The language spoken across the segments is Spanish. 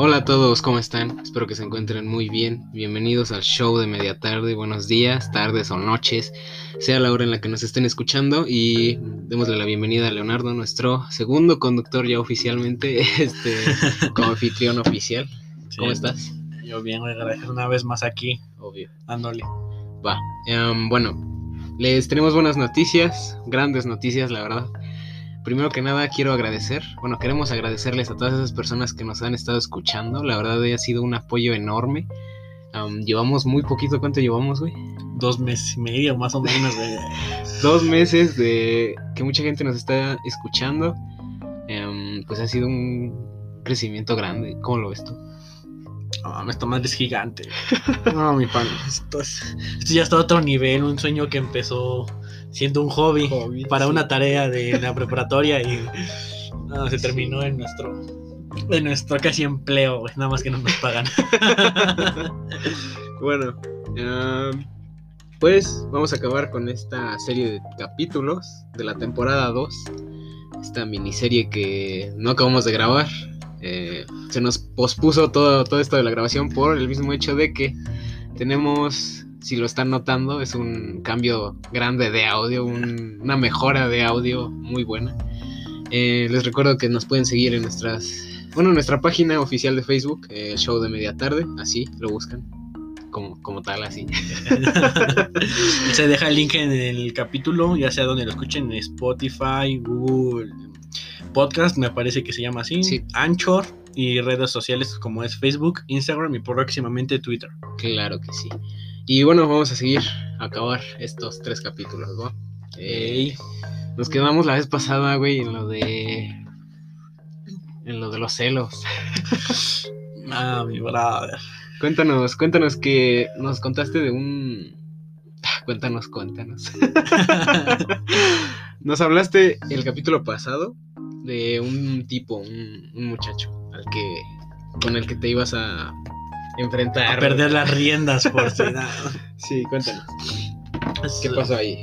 Hola a todos, ¿cómo están? Espero que se encuentren muy bien. Bienvenidos al show de media tarde. Buenos días, tardes o noches, sea la hora en la que nos estén escuchando. Y démosle la bienvenida a Leonardo, nuestro segundo conductor ya oficialmente, este, como anfitrión oficial. ¿Cómo estás? Yo bien, gracias una vez más aquí, Obvio. dándole. Va. em, bueno, les tenemos buenas noticias, grandes noticias, la verdad. Primero que nada, quiero agradecer, bueno, queremos agradecerles a todas esas personas que nos han estado escuchando. La verdad, ha sido un apoyo enorme. Am, llevamos muy poquito, ¿cuánto llevamos, güey? Dos meses y medio, más o menos. Dos meses de que mucha gente nos está escuchando. Em, pues ha sido un crecimiento grande. ¿Cómo lo ves tú? No mames, esta madre es gigante. No, mi pan. Esto, es, esto ya está a otro nivel. Un sueño que empezó siendo un hobby, Hobby, para sí. una tarea de la preparatoria y no, se terminó en nuestro en nuestro casi empleo. Nada más que no nos pagan. Bueno, em, pues vamos a acabar con esta serie de capítulos de la temporada 2. Esta miniserie que no acabamos de grabar. Eh, se nos pospuso todo, todo esto de la grabación por el mismo hecho de que tenemos, si lo están notando, es un cambio grande de audio, un- una mejora de audio muy buena. Eh, les recuerdo que nos pueden seguir en nuestras, bueno, en nuestra página oficial de Facebook, eh, Show de Media Tarde, así lo buscan, como, como tal, así. Se deja el link en el capítulo, ya sea donde lo escuchen, en Spotify, Google Podcast, me parece que se llama así, Sí. Anchor y redes sociales como es Facebook, Instagram y próximamente Twitter. Claro que sí. Y bueno, vamos a seguir a acabar estos tres capítulos, ¿no? Eh, nos quedamos la vez pasada, güey, en lo de. En lo de los celos. Ah, mi brother. Cuéntanos, cuéntanos que nos contaste de un. Ah, Cuéntanos, cuéntanos. Nos hablaste el capítulo pasado de un tipo, un, un muchacho, al que. con el que te ibas a enfrentar. A perder las riendas por si nada. Sí, cuéntanos. ¿Qué pasó ahí?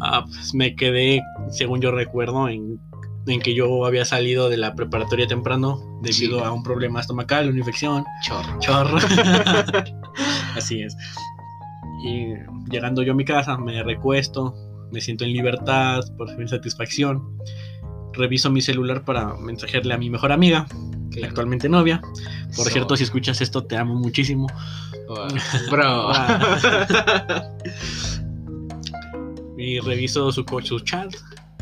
Ah, pues me quedé, según yo recuerdo, en, en que yo había salido de la preparatoria temprano debido Sí. a un problema estomacal, una infección. Chorro. Chorro. Así es. Y llegando yo a mi casa, me recuesto, me siento en libertad, por fin satisfacción. Reviso mi celular para mensajearle a mi mejor amiga, Claro. actualmente novia. Por So- cierto, si escuchas esto, te amo muchísimo. Bro. Y reviso su, su chat.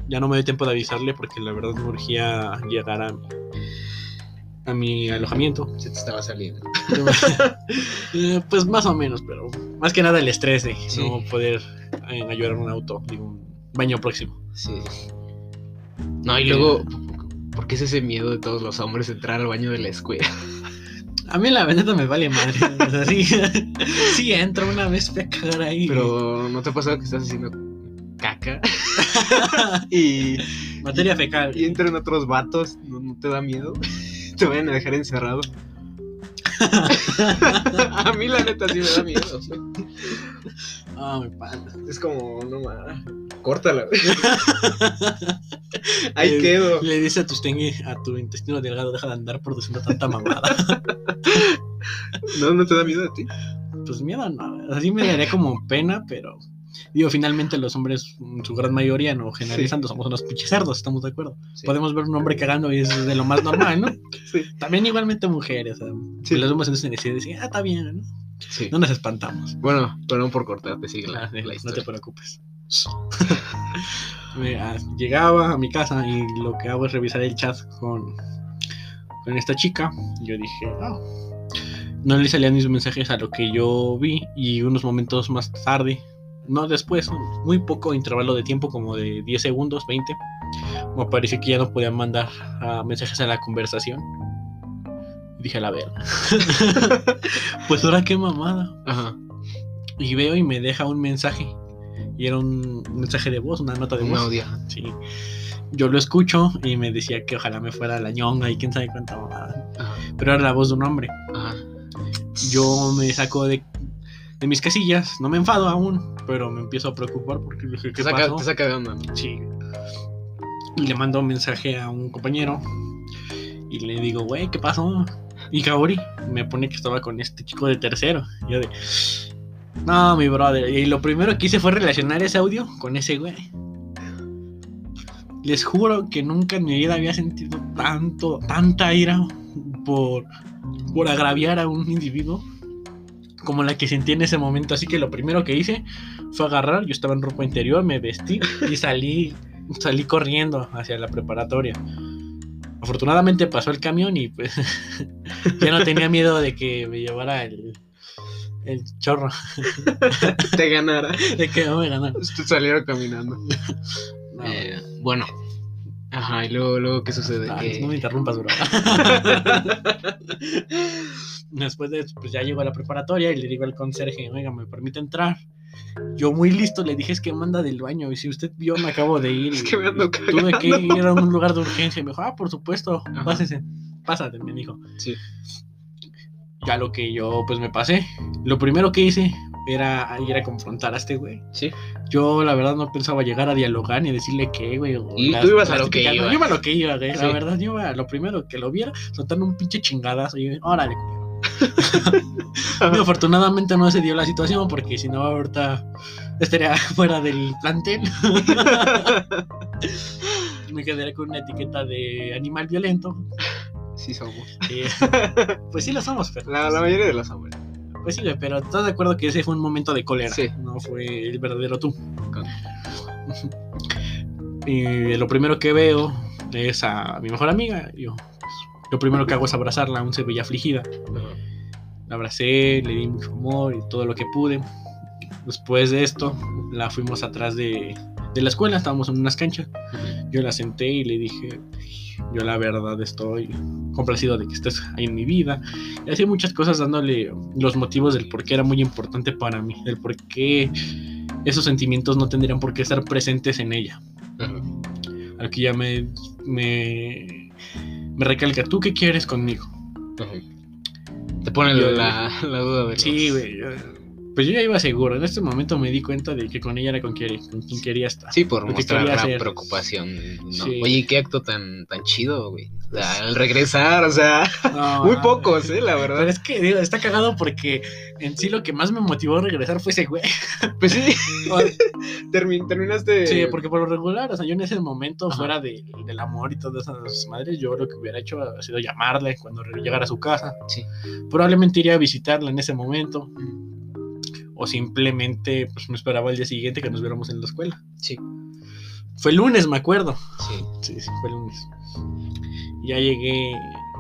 Ya no me doy tiempo de avisarle porque la verdad me urgía llegar a mi, a mi alojamiento. Se te estaba saliendo. Eh, pues más o menos, pero más que nada el estrés de Sí. no poder eh, ayudar a un auto, digo, un baño próximo. Sí. No, y luego, ¿por qué es ese miedo de todos los hombres entrar al baño de la escuela? A mí la verdad me vale madre. O sea, sí, sí entro una vez fui a cagar ahí. Pero ¿no te ha pasado que estás haciendo caca? y, Materia fecal. y entran otros vatos, ¿no, no te da miedo? ¿Te vayan a dejar encerrado? a mí la neta sí me da miedo. Ah, mi pana. Es como, no mames, córtala. güey. Ahí Le- quedo. Le dice a tu, a tu intestino delgado, deja de andar produciendo tanta mamada. ¿No, ¿No te da miedo a ti? Pues miedo no. Así me daría como pena, pero. Digo, finalmente los hombres, en su gran mayoría, no generalizando, somos unos pinches cerdos, estamos de acuerdo. Sí. Podemos ver un hombre cagando y es de lo más normal, ¿no? Sí. También igualmente mujeres, Sí. las vemos en ah, está bien, ¿no? Sí. No nos espantamos. Bueno, perdón por cortarte, sigue la, Ah, la no historia. te preocupes. Mira, llegaba a mi casa y lo que hago es revisar el chat con, con esta chica. Yo dije, "Ah". no le salían mis mensajes a lo que yo vi y unos momentos más tarde, no después, muy poco intervalo de tiempo, como de 10 segundos, 20, me pareció que ya no podía mandar ah, mensajes a la conversación. Y dije, a la ver. pues ahora qué mamada. Ajá. Y veo y me deja un mensaje. Y era un mensaje de voz, una nota de voz. audio. Sí. Yo lo escucho y me decía que ojalá me fuera la ñonga y quién sabe cuánta mamada. Ajá. Pero era la voz de un hombre. Ajá. Yo me saco de, de mis casillas, no me enfado aún, pero me empiezo a preocupar porque dije, Te ¿qué saca, pasó? te saca de onda. Sí. Y le mando un mensaje a un compañero y le digo, güey, ¿qué pasó? Y Kaori me pone que estaba con este chico de tercero. Y yo de. No, mi brother. Y lo primero que hice fue relacionar ese audio con ese güey. Les juro que nunca en mi vida había sentido tanto, tanta ira por, por agraviar a un individuo como la que sentí en ese momento. Así que lo primero que hice fue agarrar, yo estaba en ropa interior, me vestí y salí, salí corriendo hacia la preparatoria. Afortunadamente pasó el camión y pues ya no tenía miedo de que me llevara el, el chorro, Te ganara. de que no me ganara. Salieron caminando. No, Eh, bueno. Ajá, y luego, luego ¿qué sucede? no, Que- no me interrumpas, bro. Después de eso, pues ya llego a la preparatoria y le digo al conserje, oiga, ¿me permite entrar? Yo muy listo le dije, es que manda del baño. Y si usted vio, me acabo de ir. Es que me ando Tuve que ir a un lugar de urgencia. Y me dijo, ah, por supuesto, Ajá. pásese. Pásate, me dijo. Sí. Ya lo que yo, pues me pasé. Lo primero que hice era ir a confrontar a este güey. Sí. Yo, la verdad, no pensaba llegar a dialogar ni decirle qué, güey. Y las- tú ibas a lo que no, ibas. Yo iba a lo que iba, güey. Sí. La verdad, yo iba a lo primero que lo viera, soltando un pinche chingadazo. Y yo, órale. Muy afortunadamente no se dio la situación porque si no, ahorita estaría fuera del plantel. Me quedaría con una etiqueta de animal violento. Sí somos. Eh, pues sí lo somos, pero. La, la mayoría de los hombres. Pues sí, pero estás de acuerdo que ese fue un momento de cólera. Sí. No fue el verdadero tú. Con- Y lo primero que veo es a mi mejor amiga. Yo, pues, lo primero que hago es abrazarla, aún se veía afligida. La abracé, le di mucho amor y todo lo que pude. Después de esto, la fuimos atrás de, de la escuela, estábamos en unas canchas. Yo la senté y le dije, yo la verdad estoy complacido de que estés ahí en mi vida. Y hacía muchas cosas dándole los motivos del por qué era muy importante para mí, del por qué esos sentimientos no tendrían por qué estar presentes en ella. Aquí ya me, me, me recalca, ¿tú qué quieres conmigo? Te pone la, la duda de Sí, güey. Pues yo ya iba seguro. En este momento me di cuenta de que con ella era con quien, con quien quería estar. Sí, por mostrar la hacer. preocupación. ¿no? Sí. Oye, qué acto tan, tan chido, güey. O sea, al regresar, o sea, No, muy pocos, ¿eh? La Pero verdad. es que digo, está cagado porque en sí lo que más me motivó a regresar fue ese güey. Pues sí, termi- terminaste. Sí, porque por lo regular, o sea, yo en ese momento, Ajá. fuera de- del amor y todas esas madres, yo lo que hubiera hecho ha sido llamarle cuando llegara a su casa. Sí. Probablemente iría a visitarla en ese momento. O simplemente, pues me esperaba el día siguiente que nos viéramos en la escuela. Sí, Fue el lunes, me acuerdo. sí. Sí, sí, fue el lunes. Ya llegué,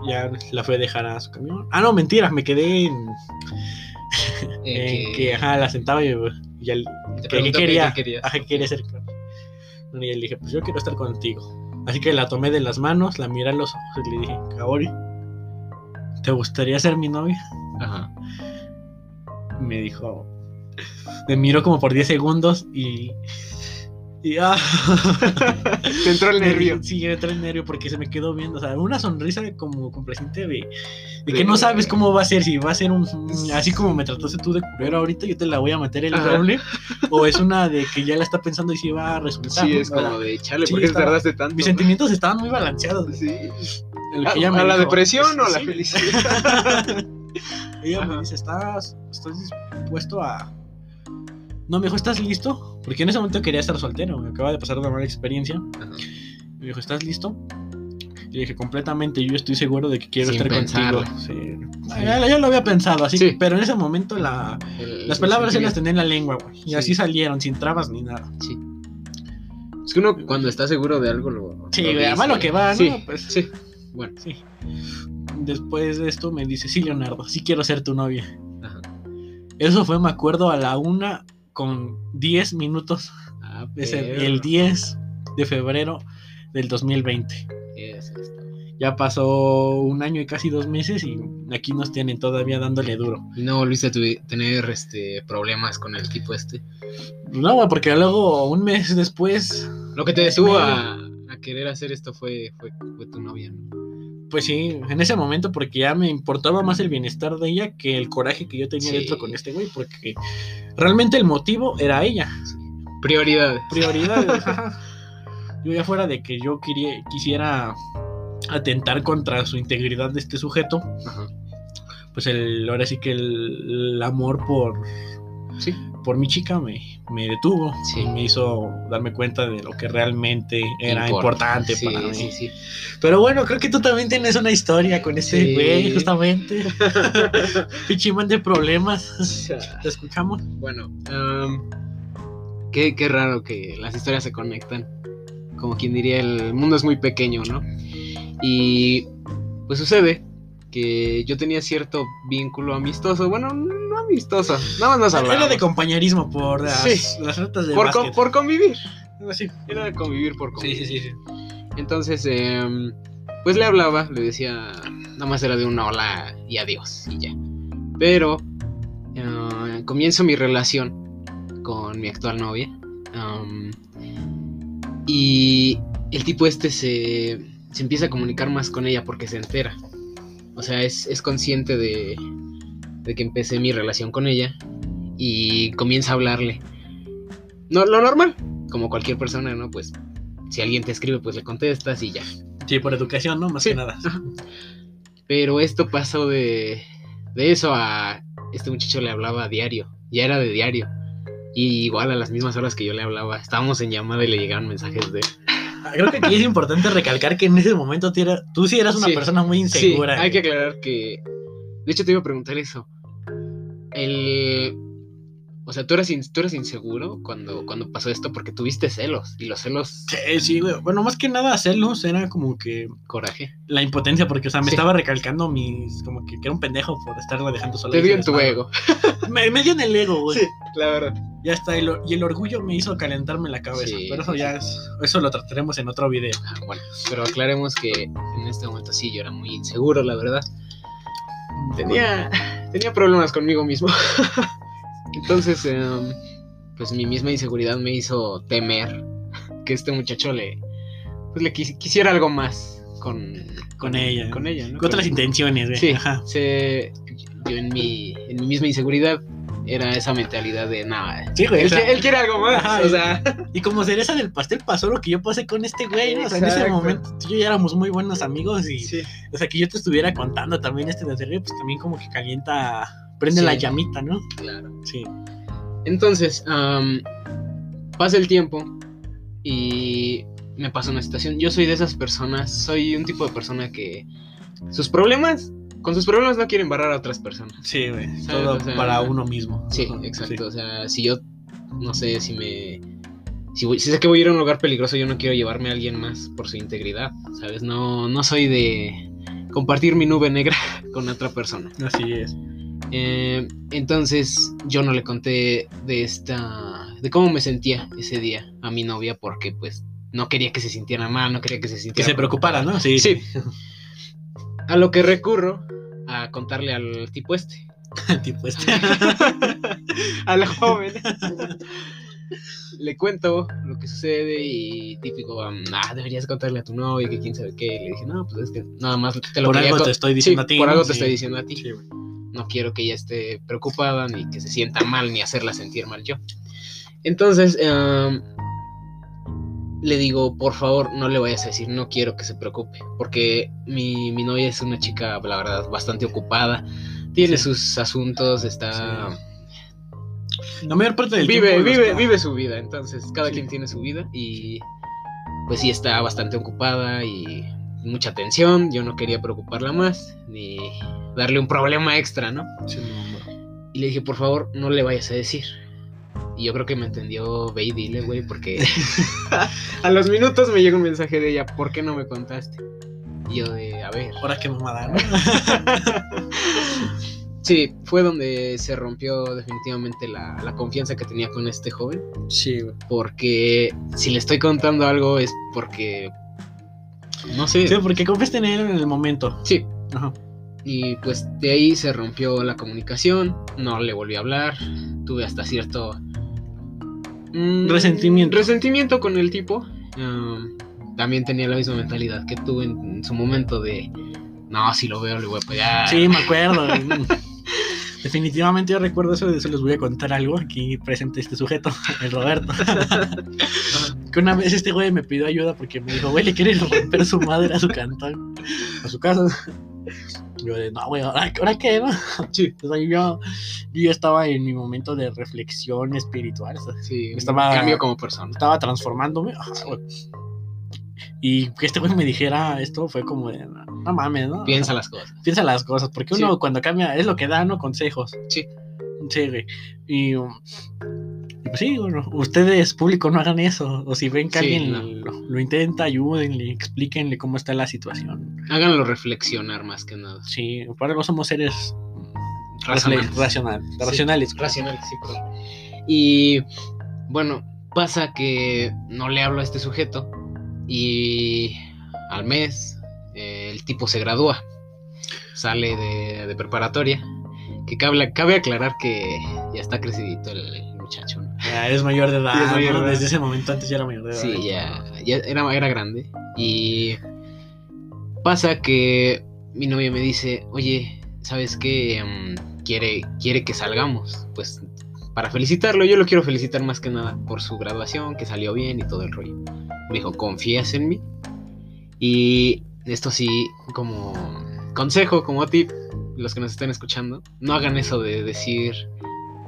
ya la fui a dejar a su camión. Ah, no, mentira, me quedé en, en que, ajá, la sentaba y, y el- te que- preguntó que quería, ajá, que quería con- Y le dije, pues yo quiero estar contigo. Así que la tomé de las manos, la miré a los ojos y le dije, Kaori, ¿te gustaría ser mi novia? Ajá. Me dijo, me miró como por 10 segundos y... Y ah, Te entró el nervio. Sí, me entró el nervio porque se me quedó viendo, o sea, una sonrisa como complaciente de, de que no sabes cómo va a ser, si va a ser un, así como me trataste tú de culero ahorita, yo te la voy a meter el doble, o es una de que ya la está pensando y si va a resultar. Sí, ¿no? es como de, chale, Sí, ¿por qué tardaste tanto? Mis sentimientos estaban muy balanceados. Sí. Lo ¿A, que ella me a la dijo, depresión o a la sí. felicidad? Ella me Ajá. dice, ¿estás, ¿estás dispuesto a...? No, me dijo, ¿estás listo? Porque en ese momento quería estar soltero, me acaba de pasar una mala experiencia. Ajá. Me dijo, ¿estás listo? Y le dije, completamente, yo estoy seguro de que quiero Sin estar pensarlo. contigo. Sí. Sí. Ya, ya lo había pensado, así, Sí. pero en ese momento la, El- las palabras se las tenía en la lengua, güey. Y Sí. así salieron, sin trabas ni nada. Sí. Es que uno cuando está seguro de algo lo. Sí, lo güey, además lo que va, ¿no? Sí, Pues- sí. Bueno, Sí. Después de esto me dice, sí, Leonardo, sí quiero ser tu novia. ajá. Eso fue, me acuerdo, a la una con 10 minutos. Ah, Ese- perro. el 10 de febrero del 2020. Es. Ya pasó un año y casi dos meses y aquí nos tienen todavía dándole duro. ¿Y no volviste a tener este, problemas con el tipo este? No, porque luego un mes después, Lo que te detuvo a, a querer hacer esto fue, fue, fue tu novia, ¿no? Pues sí, en ese momento porque ya me importaba más el bienestar de ella que el coraje que yo tenía Sí. dentro con este güey, porque realmente el motivo era ella. Prioridades. Prioridades. ajá. yo ya fuera de que yo quería, quisiera atentar contra su integridad de este sujeto, Ajá. pues el, ahora sí que el, el amor por, Sí. Por mi chica me, me detuvo Sí. y me hizo darme cuenta de lo que realmente era Importa. importante Sí, para mí. sí. Pero bueno, creo que tú también tienes una historia con este güey, justamente. Pichimán de problemas. ¿Te escuchamos? Bueno, am, qué, qué raro que las historias se conectan. Como quien diría, el mundo es muy pequeño, ¿no? Y pues sucede que yo tenía cierto vínculo amistoso. Bueno, no amistoso, nada más nos Era de compañerismo por las, Sí. las retas de Por, con- por convivir. Sí. Era de convivir por convivir. sí, sí, sí. Entonces, em, pues le hablaba, le decía, nada más era de una hola y adiós y ya. Pero eh, comienzo mi relación con mi actual novia. am, y el tipo este se, se empieza a comunicar más con ella porque se entera. O sea, es, es consciente de, de que empecé mi relación con ella y comienza a hablarle. No, lo normal, como cualquier persona, ¿no? Pues si alguien te escribe, pues le contestas y ya. Sí, por educación, ¿no? Más Sí. que nada. Pero esto pasó de, de eso a este muchacho le hablaba a diario, ya era de diario. Y igual a las mismas horas que yo le hablaba, estábamos en llamada y le llegaban mensajes de... Ah, Creo que aquí es importante recalcar que en ese momento tú, era- tú sí eras una Sí. persona muy Sí, insegura. hay que güey. aclarar que... De hecho te iba a preguntar eso. El... O sea, tú eras, in- tú eras inseguro cuando, cuando pasó esto porque tuviste celos. Y los celos, Sí, sí, güey. Bueno, más que nada celos era como que coraje. la impotencia, porque, o sea, me Sí. estaba recalcando mis. como que, que era un pendejo por estarla dejando sola. Te dio en tu ego. Me, me dio en el ego, güey. la verdad. Ya está. Y, lo- y el orgullo me hizo calentarme la cabeza. Sí, pero eso sí, ya es. Eso lo trataremos en otro video. Ah, bueno, pero aclaremos que en este momento sí, yo era muy inseguro, la verdad. Tenía, tenía problemas conmigo mismo. Entonces, em, pues mi misma inseguridad me hizo temer que este muchacho le, pues le quis- quisiera algo más con, Con ella. Con ella, ¿no? Con otras intenciones, güey. Sí, Ajá. se, yo en mi, en mi misma inseguridad era esa mentalidad de nada. Sí, güey. Él, quiere algo más, Ajá, o sea, Y como cereza del pastel pasó lo que yo pasé con este güey, ¿no? O sea, en ese momento tú y yo ya éramos muy buenos amigos y, sí, o sea, que yo te estuviera contando también este desarrollo, pues también como que calienta, prende Sí. la llamita, ¿no? claro. Sí. Entonces, am, pasa el tiempo y me pasa una situación. Yo soy de esas personas, soy un tipo de persona que sus problemas, con sus problemas no quieren barrar a otras personas. Sí, güey. Todo O sea, para uno mismo. Sí, exacto. O sea, si yo, no sé, si me... Si, voy- si sé que voy a ir a un lugar peligroso, yo no quiero llevarme a alguien más por su integridad, ¿sabes? No, no soy de compartir mi nube negra con otra persona. sí. Así es. Eh, entonces yo no le conté de esta, de cómo me sentía ese día a mi novia porque pues no quería que se sintiera mal, no quería que se Que sintiera se preocupara, ¿no? Sí. Sí. A lo que recurro a contarle al tipo este, tipo este. a la joven. Le cuento lo que sucede y típico, um, ah, deberías contarle a tu novia que quién sabe qué. Le dije, no, pues es que nada más te lo Por algo te estoy diciendo Sí, a ti. Por algo te estoy diciendo a ti. Sí, no quiero que ella esté preocupada ni que se sienta mal ni hacerla sentir mal yo. Entonces, em, le digo, por favor, no le vayas a decir, no quiero que se preocupe, porque mi, mi novia es una chica, la verdad, bastante ocupada, tiene Sí. sus asuntos, está... La mayor parte del Vive, tiempo. vive, está- vive su vida, entonces cada Sí. quien tiene su vida y pues sí está bastante ocupada y mucha atención, yo no quería preocuparla más ni darle un problema extra, ¿no? Sí, no, no. Y le dije, por favor, no le vayas a decir. Y yo creo que me entendió, ve y dile, güey, porque a los minutos me llega un mensaje de ella, ¿por qué no me contaste? Y yo de, a ver. Ahora que mamada, ¿no? Sí, fue donde se rompió definitivamente la, la confianza que tenía con este joven. Sí, güey. Porque si le estoy contando algo es porque... No sé. Sí, porque confiaste en él en el momento. Sí. Ajá. Y pues de ahí se rompió la comunicación, no le volví a hablar, tuve hasta cierto mm, Resentimiento. resentimiento con el tipo. Um, también tenía la misma mentalidad que tuve en, en su momento de, no, si lo veo le voy a pegar. Sí, me acuerdo. Definitivamente yo recuerdo eso, de eso les voy a contar algo. Aquí presente este sujeto, el Roberto. que una vez este güey me pidió ayuda porque me dijo, güey, le quiere romper su madre a su cantón, a su casa. Yo de, no, güey, ¿ahora, ¿ahora qué, no? Sí. O sea, yo, yo estaba en mi momento de reflexión espiritual. o sea, Sí, Estaba- cambio como persona. estaba transformándome. güey. Y que este güey me dijera esto fue como de, no, no mames, ¿no? Piensa las cosas. Piensa las cosas, porque Sí. uno cuando cambia es lo que da, ¿no? Consejos. Sí. Sí, güey. Y, um, sí, bueno, ustedes, público, no hagan eso. O si ven que Sí, alguien no. lo, lo intenta, ayúdenle, explíquenle cómo está la situación. Háganlo reflexionar más que nada. Sí, para algo somos seres Racionales. refle- racional- Sí. racionales. Racionales, sí, perdón. Y bueno, pasa que no le hablo a este sujeto y al mes eh, el tipo se gradúa, sale de, de preparatoria. Que cabe, cabe aclarar que ya está crecidito el muchacho. ¿no? Ya es mayor de edad. Sí, es mayor ¿no? de edad. Desde ese momento antes ya era mayor de edad. Sí, ya, ya era, era grande. Y pasa que mi novia me dice, oye, ¿sabes qué? Mm, quiere, quiere que salgamos. Pues para felicitarlo, yo lo quiero felicitar más que nada por su graduación, que salió bien y todo el rollo. Me dijo, ¿confías en mí? Y esto sí, como consejo, como tip, los que nos estén escuchando, no hagan eso de decir,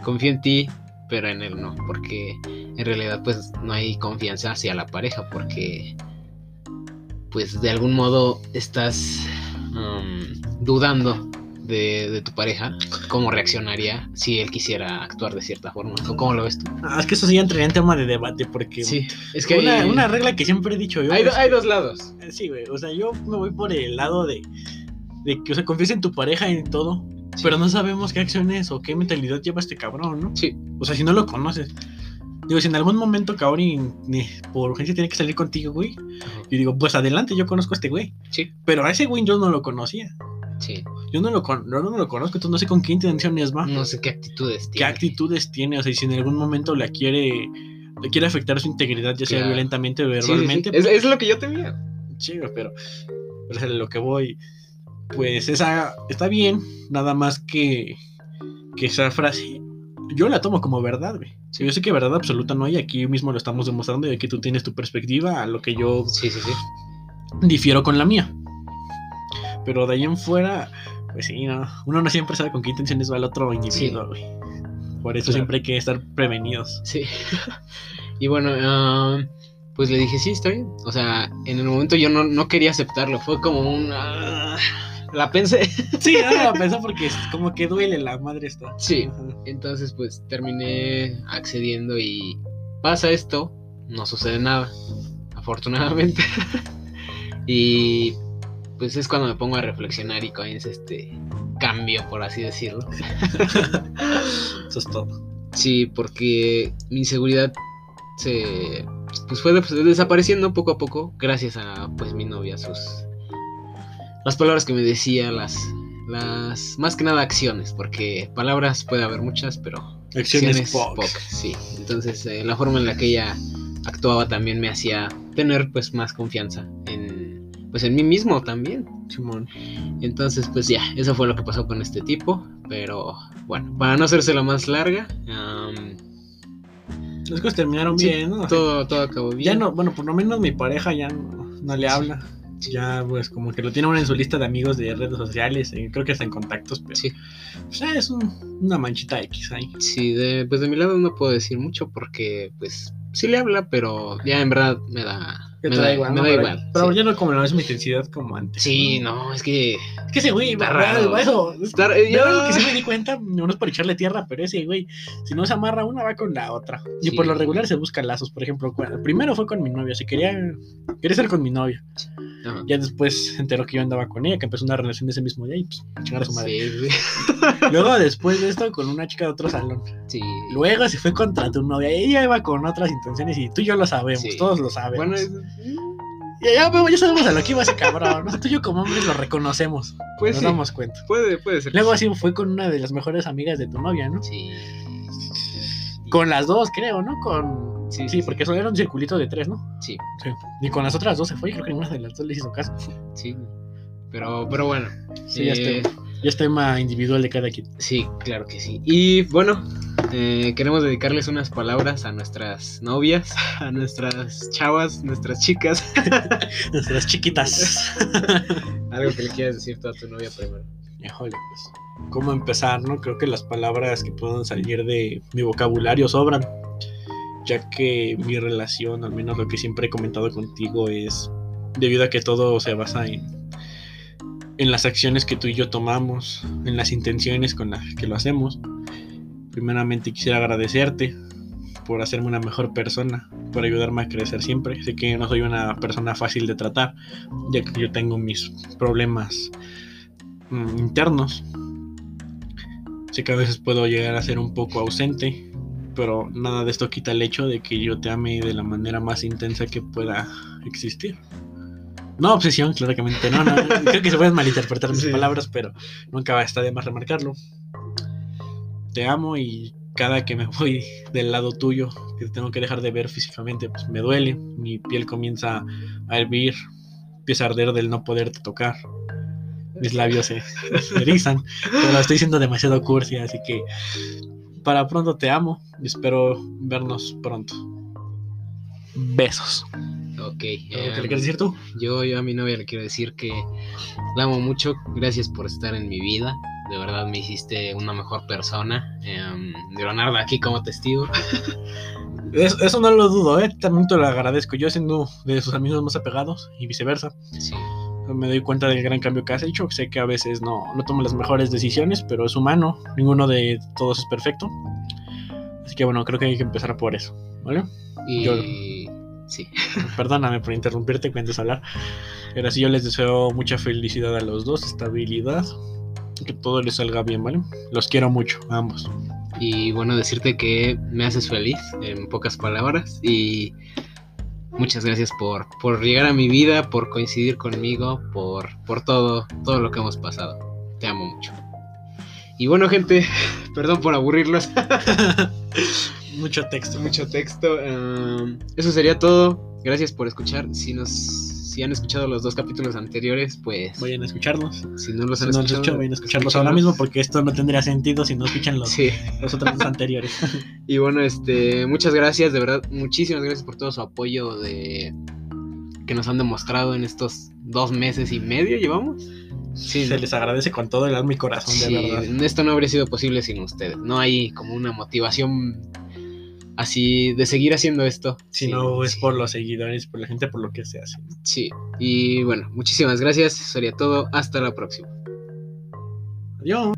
confío en ti, pero en él no, porque en realidad pues no hay confianza hacia la pareja porque pues de algún modo estás um, dudando de, de tu pareja, cómo reaccionaría si él quisiera actuar de cierta forma, o cómo lo ves tú. Ah, es que eso sí entraría en tema de debate porque Sí, es que una, hay, una regla que siempre he dicho yo. hay, do- hay dos lados. Sí, güey. O sea, yo me voy por el lado de, de que, o sea, confíes en tu pareja en todo, pero no sabemos qué acciones o qué mentalidad lleva este cabrón, ¿no? Sí. O sea, si no lo conoces. Digo, si en algún momento Kaori por urgencia tiene que salir contigo, güey. Yo digo, pues adelante, yo conozco a este güey. Sí, Pero a ese güey yo no lo conocía. sí. Yo no lo, con- no, no lo conozco, entonces no sé con qué intenciones va. No sé qué actitudes qué tiene. actitudes tiene. O sea, y si en algún momento la quiere, le quiere afectar su integridad, ya sea Claro. violentamente o Sí, sí, sí. verbalmente. Es, es lo que yo temía. Sí, pero, pero es lo que voy. Pues esa está bien, nada más que, que esa frase yo la tomo como verdad, güey. Sí. Yo sé que verdad absoluta no hay, aquí mismo lo estamos demostrando y aquí tú tienes tu perspectiva a lo que yo Sí, sí, sí. difiero con la mía. Pero de ahí en fuera, pues sí, no, uno no siempre sabe con qué intenciones va el otro individuo, güey. Por eso Claro. siempre hay que estar prevenidos. Sí. y bueno, ah, pues le dije, sí, está bien. O sea, en el momento yo no, no quería aceptarlo. Fue como un... ah, la pensé. Sí, no, pensó porque es como que duele la madre esta. Sí. Entonces, pues terminé accediendo y pasa esto. No sucede nada. Afortunadamente. y pues es cuando me pongo a reflexionar y comienza este cambio, por así decirlo. Eso es todo. Sí, porque mi inseguridad se pues fue des- desapareciendo poco a poco gracias a pues mi novia sus las palabras que me decía, las las más que nada acciones, porque palabras puede haber muchas, pero Acciones pocas. pocas. Sí, entonces eh, la forma en la que ella actuaba también me hacía tener pues más confianza en pues en mí mismo también. Simón. Entonces, pues ya, eso fue lo que pasó con este tipo. Pero bueno, para no hacerse la más larga, am, Las cosas terminaron Sí, bien, ¿no? todo, todo acabó bien. Ya no, bueno, por lo menos mi pareja ya no, no le habla. Sí. Ya, pues, como que lo tiene uno en su lista de amigos de redes sociales. eh, creo que está en contactos, pero. Sí. pues, eh, es un- una manchita X ahí. Sí, de, pues de mi lado no puedo decir mucho porque, pues, sí le habla, pero ya en verdad me da, me da, igual, me ¿no? da igual. Pero sí. ya no como la misma intensidad como antes. Sí, no, es que Es que ese güey, Está raro. eso. es- Está- de yo- algo que sí me di cuenta, no es por echarle tierra, pero ese güey, si no se amarra una, va con la otra. Y por lo regular se busca lazos. Por ejemplo, cuando- primero fue con mi novia, si quería, quería ser con mi novia. Ajá. Ya después se enteró que yo andaba con ella, que empezó una relación ese mismo día y pues, chingar a su madre. Sí, sí. Luego, después de esto, con una chica de otro salón. Sí. Luego se fue contra tu novia. Ella iba con otras intenciones y tú y yo lo sabemos, Sí. todos lo sabemos. Bueno, es- ya, ya, ya sabemos a lo que iba ese cabrón. ¿no? Tú y yo, como hombres, lo reconocemos. pues nos sí, damos cuenta. puede, puede ser. Luego, así fue con una de las mejores amigas de tu novia, ¿no? Sí. Con las dos, creo, ¿no? Con. Sí, Sí, sí, porque eso era un circulito de tres, ¿no? Sí, Sí. Y con las otras dos se fue y creo que ninguna de las dos le hizo caso. sí. Pero, pero bueno. Sí, ya eh. Ya es tema individual de cada quien. Sí, claro que sí. Y bueno, eh, queremos dedicarles unas palabras a nuestras novias, a nuestras chavas, nuestras chicas. Nuestras chiquitas. Algo que le quieras decir tú a tu novia primero. Híjole, pues. ¿Cómo empezar, no? Creo que las palabras que puedan salir de mi vocabulario sobran. Ya que mi relación, al menos lo que siempre he comentado contigo, es debido a que todo se basa en, en las acciones que tú y yo tomamos, en las intenciones con las que lo hacemos. Primeramente quisiera agradecerte por hacerme una mejor persona, por ayudarme a crecer siempre. Sé que no soy una persona fácil de tratar, ya que yo tengo mis problemas mm, internos. Sé que a veces puedo llegar a ser un poco ausente, pero nada de esto quita el hecho de que yo te ame de la manera más intensa que pueda existir. No obsesión, claramente, no, no. Creo que se pueden malinterpretar mis Sí. palabras, pero nunca está de más remarcarlo. Te amo y cada que me voy del lado tuyo, que te tengo que dejar de ver físicamente, pues me duele. Mi piel comienza a hervir, empieza a arder del no poderte tocar. Mis labios se, se erizan, pero estoy siendo demasiado cursi, así que para pronto te amo y espero vernos pronto. Besos. Ok. ¿Algo que em, le quieres decir tú? Yo, yo a mi novia le quiero decir que la amo mucho. Gracias por estar en mi vida. De verdad me hiciste una mejor persona. Em, Leonardo aquí como testigo. Es- eso no lo dudo, ¿eh? También te lo agradezco. Yo siendo de sus amigos más apegados y viceversa, Sí. Me doy cuenta del gran cambio que has hecho. Sé que a veces no, no tomo las mejores decisiones, pero es humano. Ninguno de todos es perfecto. Así que bueno, creo que hay que empezar por eso, ¿vale? Y Yo- sí. Perdóname por interrumpirte cuando hablar. Pero así yo les deseo mucha felicidad a los dos, estabilidad, que todo les salga bien, ¿vale? Los quiero mucho, a ambos. Y bueno, decirte que me haces feliz, en pocas palabras. Y muchas gracias por, por llegar a mi vida, por coincidir conmigo, por, por todo, todo lo que hemos pasado. Te amo mucho. Y bueno, gente, perdón por aburrirlos. Mucho texto. mucho texto. um, eso sería todo. Gracias por escuchar. Si nos si han escuchado los dos capítulos anteriores, pues Vayan a escucharnos. si no los Si han no escuchado, vayan a escucharlos ahora mismo porque esto no tendría sentido si no escuchan los, Sí. los otros dos anteriores. Y bueno, este, muchas gracias, de verdad, muchísimas gracias por todo su apoyo de que nos han demostrado en estos dos meses y medio llevamos. Sí, Se les agradece con todo el alma y corazón, de verdad. esto no habría sido posible sin ustedes. No hay como una motivación así de seguir haciendo esto. Si Sí, no es sí. por los seguidores, por la gente, por lo que se hace. Sí, y bueno, muchísimas gracias. Sería todo. Hasta la próxima. Adiós.